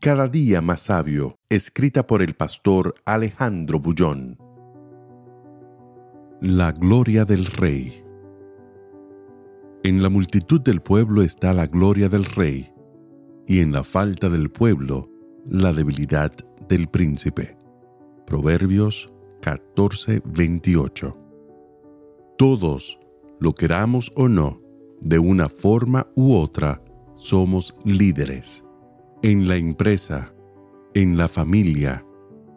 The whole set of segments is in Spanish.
cada día más sabio, escrita por el pastor Alejandro Bullón. La gloria del Rey. En la multitud del pueblo está la gloria del Rey, y en la falta del pueblo la debilidad del príncipe. Proverbios 14:28. Todos, lo queramos o no, de una forma u otra, somos líderes en la empresa, en la familia,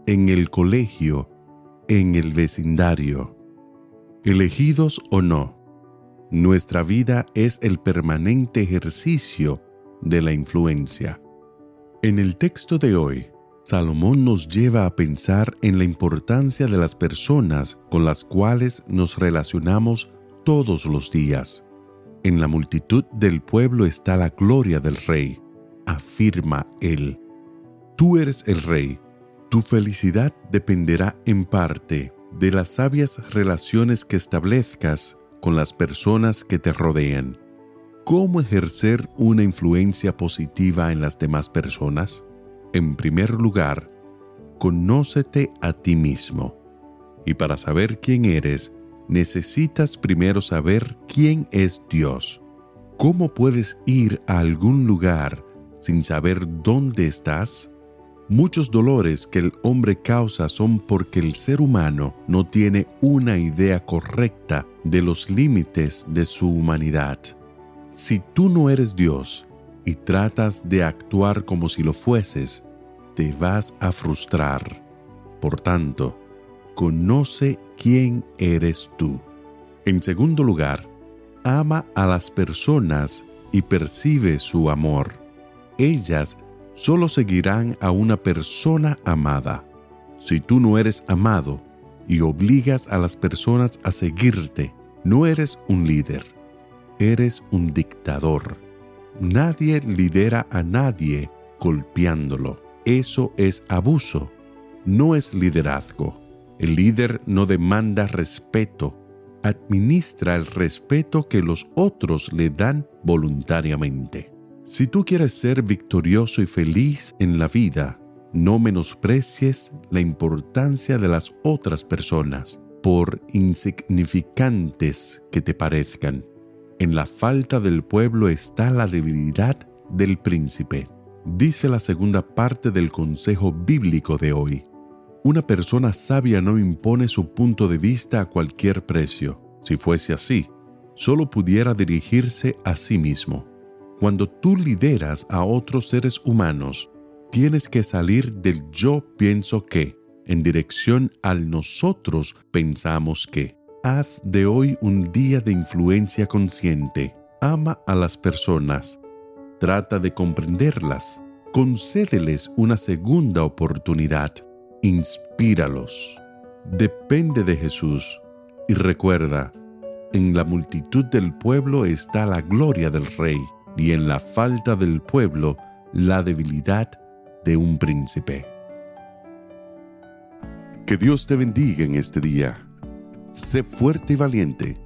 en el colegio, en el vecindario. Elegidos o no, nuestra vida es el permanente ejercicio de la influencia. En el texto de hoy, Salomón nos lleva a pensar en la importancia de las personas con las cuales nos relacionamos todos los días. En la multitud del pueblo está la gloria del rey afirma él. Tú eres el rey. Tu felicidad dependerá en parte de las sabias relaciones que establezcas con las personas que te rodean. ¿Cómo ejercer una influencia positiva en las demás personas? En primer lugar, conócete a ti mismo. Y para saber quién eres, necesitas primero saber quién es Dios. ¿Cómo puedes ir a algún lugar sin saber dónde estás? Muchos dolores que el hombre causa son porque el ser humano no tiene una idea correcta de los límites de su humanidad. Si tú no eres Dios y tratas de actuar como si lo fueses, te vas a frustrar. Por tanto, conoce quién eres tú. En segundo lugar, ama a las personas y percibe su amor ellas solo seguirán a una persona amada. Si tú no eres amado y obligas a las personas a seguirte, no eres un líder, eres un dictador. Nadie lidera a nadie golpeándolo. Eso es abuso, no es liderazgo. El líder no demanda respeto, administra el respeto que los otros le dan voluntariamente. Si tú quieres ser victorioso y feliz en la vida, no menosprecies la importancia de las otras personas, por insignificantes que te parezcan. En la falta del pueblo está la debilidad del príncipe. Dice la segunda parte del consejo bíblico de hoy. Una persona sabia no impone su punto de vista a cualquier precio. Si fuese así, solo pudiera dirigirse a sí mismo. Cuando tú lideras a otros seres humanos, tienes que salir del yo pienso que en dirección al nosotros pensamos que. Haz de hoy un día de influencia consciente. Ama a las personas. Trata de comprenderlas. Concédeles una segunda oportunidad. Inspíralos. Depende de Jesús. Y recuerda, en la multitud del pueblo está la gloria del Rey y en la falta del pueblo la debilidad de un príncipe. Que Dios te bendiga en este día. Sé fuerte y valiente.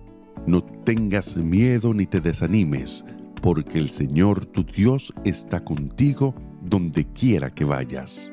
No tengas miedo ni te desanimes, porque el Señor tu Dios está contigo donde quiera que vayas.